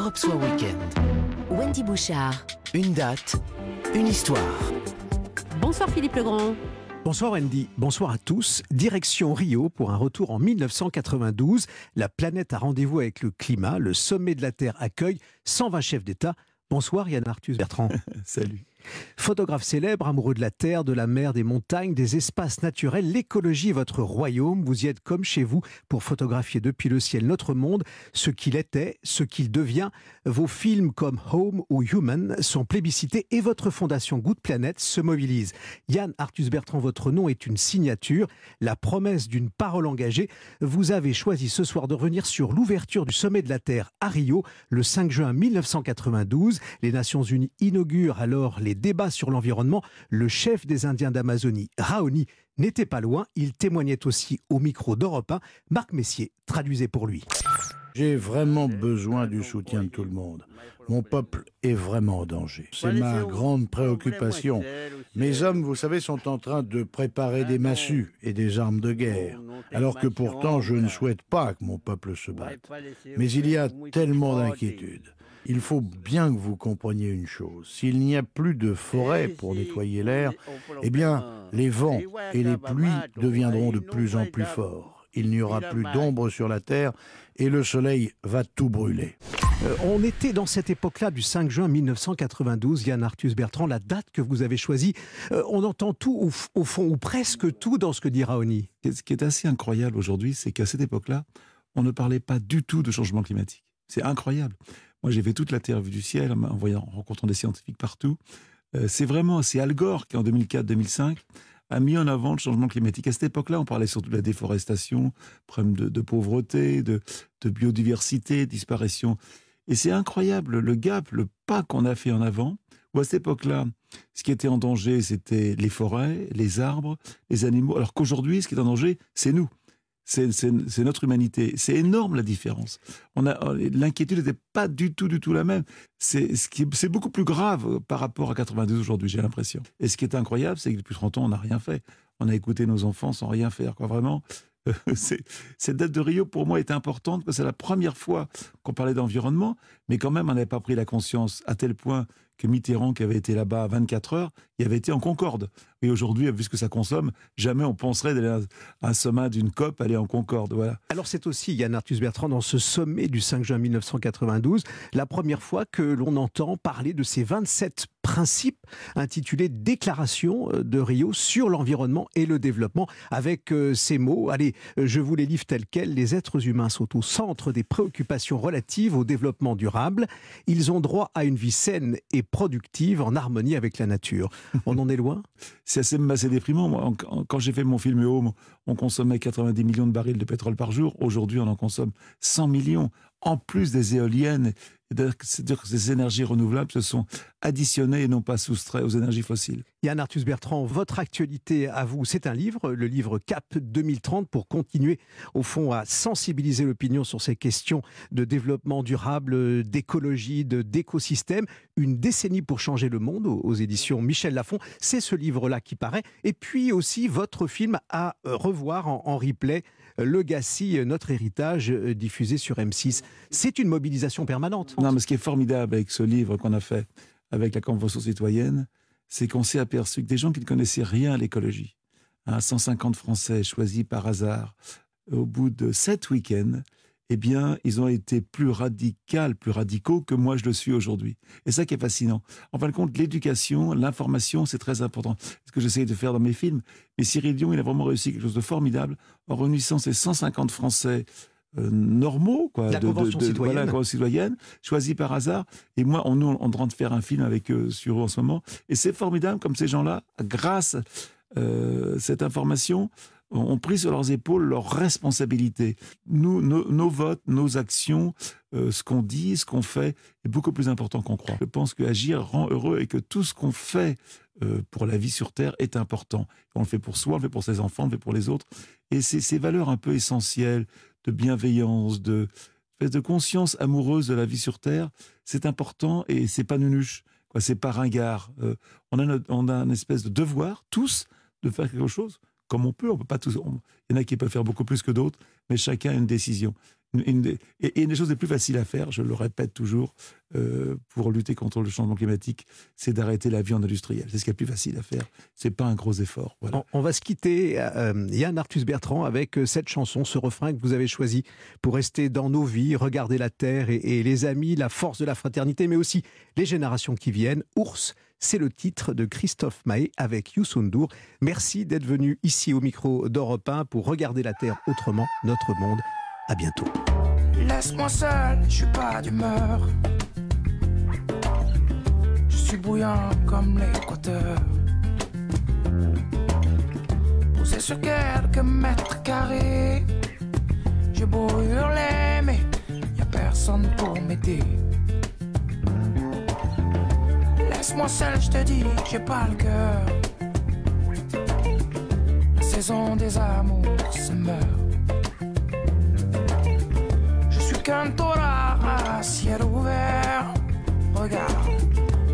Europe Soir Weekend. Wendy Bouchard. Une date, une histoire. Bonsoir Philippe Legrand. Bonsoir Wendy, bonsoir à tous. Direction Rio pour un retour en 1992. La planète a rendez-vous avec le climat. Le sommet de la Terre accueille 120 chefs d'État. Bonsoir Yann Arthus Bertrand. Salut. Photographe célèbre, amoureux de la terre, de la mer, des montagnes, des espaces naturels, l'écologie votre royaume. Vous y êtes comme chez vous pour photographier depuis le ciel notre monde, ce qu'il était, ce qu'il devient. Vos films comme Home ou Human sont plébiscités et votre fondation Good Planet se mobilise. Yann Arthus Bertrand, votre nom est une signature, la promesse d'une parole engagée. Vous avez choisi ce soir de revenir sur l'ouverture du sommet de la Terre à Rio le 5 juin 1992. Les Nations Unies inaugurent alors les débats sur l'environnement, le chef des Indiens d'Amazonie, Raoni, n'était pas loin. Il témoignait aussi au micro d'Europe 1. Marc Messier traduisait pour lui. J'ai vraiment besoin du soutien de tout le monde. Mon peuple est vraiment en danger. C'est ma grande préoccupation. Mes hommes, vous savez, sont en train de préparer des massues et des armes de guerre, alors que pourtant je ne souhaite pas que mon peuple se batte. Mais il y a tellement d'inquiétudes. Il faut bien que vous compreniez une chose. S'il n'y a plus de forêt pour nettoyer l'air, eh bien, les vents et les pluies deviendront de plus en plus forts. Il n'y aura plus d'ombre sur la terre et le soleil va tout brûler. Euh, on était dans cette époque-là du 5 juin 1992, Yann Arthus Bertrand, la date que vous avez choisie. Euh, on entend tout, au, au, fond, ou presque tout dans ce que dit Raoni. Ce qui est assez incroyable aujourd'hui, c'est qu'à cette époque-là, on ne parlait pas du tout de changement climatique. C'est incroyable. Moi, j'ai fait toute la Terre vue du ciel en, voyant, en rencontrant des scientifiques partout. Euh, c'est vraiment, c'est Al Gore qui, en 2004-2005, a mis en avant le changement climatique. À cette époque-là, on parlait surtout de la déforestation, problème de, pauvreté, de, de, biodiversité, disparition. Et c'est incroyable le gap, le pas qu'on a fait en avant, où à cette époque-là, ce qui était en danger, c'était les forêts, les arbres, les animaux, alors qu'aujourd'hui, ce qui est en danger, c'est nous c'est notre humanité. C'est énorme la différence. On a l'inquiétude n'était pas du tout, du tout la même. C'est c'est beaucoup plus grave par rapport à 92 aujourd'hui, j'ai l'impression. Et ce qui est incroyable, c'est que depuis 30 ans, on n'a rien fait. On a écouté nos enfants sans rien faire, quoi. Vraiment, cette date de Rio, pour moi, est importante parce que c'est la première fois qu'on parlait d'environnement, mais quand même, on n'avait pas pris la conscience à tel point que Mitterrand, qui avait été là-bas 24 heures, il avait été en Concorde. Et aujourd'hui, vu ce que ça consomme, jamais on penserait d'aller à un sommet d'une COP, aller en Concorde. Voilà. Alors c'est aussi, Yann Arthus Bertrand, dans ce sommet du 5 juin 1992, la première fois que l'on entend parler de ces 27 principes intitulés Déclaration de Rio sur l'environnement et le développement, avec euh, ces mots, allez, je vous les livre tels quels, les êtres humains sont au centre des préoccupations relatives au développement durable, ils ont droit à une vie saine et productive en harmonie avec la nature. On en est loin? C'est assez, déprimant. Quand j'ai fait mon film Home, on consommait 90 millions de barils de pétrole par jour. Aujourd'hui, on en consomme 100 millions. En plus des éoliennes c'est-à-dire que ces énergies renouvelables se sont additionnées et non pas soustraites aux énergies fossiles. Yann Arthus Bertrand, votre actualité à vous, c'est un livre, le livre CAP 2030, pour continuer au fond à sensibiliser l'opinion sur ces questions de développement durable, d'écologie, d'écosystème. Une décennie pour changer le monde aux éditions Michel Lafon. C'est ce livre-là qui paraît. Et puis aussi votre film à revoir en, en replay, Legacy, notre héritage, diffusé sur M6. C'est une mobilisation permanente. Non, mais ce qui est formidable avec ce livre qu'on a fait avec la Convention citoyenne, c'est qu'on s'est aperçu que des gens qui ne connaissaient rien à l'écologie, hein, 150 Français choisis par hasard, au bout de sept week-ends, eh bien, ils ont été plus radicaux, plus radicaux que moi je le suis aujourd'hui. Et ça qui est fascinant. En fin de compte, l'éducation, l'information, c'est très important. C'est ce que j'essaye de faire dans mes films. Mais Cyril Dion, il a vraiment réussi quelque chose de formidable en réunissant ces 150 Français normaux, quoi, la de, convention de, de, citoyenne. Voilà, convention citoyenne, choisie par hasard. Et moi, on, on est en train de faire un film avec eux sur eux en ce moment. Et c'est formidable comme ces gens-là, grâce à euh, cette information, ont pris sur leurs épaules leurs responsabilités. Nous, nos, votes, nos actions, euh, ce qu'on dit, ce qu'on fait est beaucoup plus important qu'on croit. Je pense que agir rend heureux et que tout ce qu'on fait euh, pour la vie sur Terre est important. On le fait pour soi, on le fait pour ses enfants, on le fait pour les autres. Et c'est ces valeurs un peu essentielles de bienveillance, de, de conscience amoureuse de la vie sur Terre, c'est important et c'est pas nunuche. C'est pas ringard. Euh, on a on a une espèce de devoir tous de faire quelque chose comme on peut. On peut pas tous. il y en a qui peuvent faire beaucoup plus que d'autres, mais chacun a une décision. et, une des choses les plus faciles à faire, je le répète toujours, euh, pour lutter contre le changement climatique, c'est d'arrêter la viande industrielle. C'est ce qui est le plus facile à faire. C'est pas un gros effort. On, on, va se quitter, euh, Yann Arthus Bertrand, avec euh, cette chanson, ce refrain que vous avez choisi pour rester dans nos vies, regarder la terre et, et les amis, la force de la fraternité, mais aussi les générations qui viennent. Ours, c'est le titre de Christophe Mahé avec Youssoundour. Merci d'être venu ici au micro d'Europe 1 pour regarder la terre autrement, notre monde. À bientôt. Laisse-moi seul, je suis pas d'humeur. Je suis bouillant comme l'équateur. Laisse-moi seul, je te dis, j'ai pas le cœur. La saison des amours se meurt. qu'un à ciel ouvert. Regarde,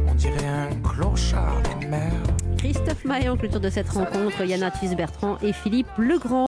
on dirait un clochard des mers. Christophe Maé en clôture de cette rencontre, Yanatis Bertrand et Philippe Legrand.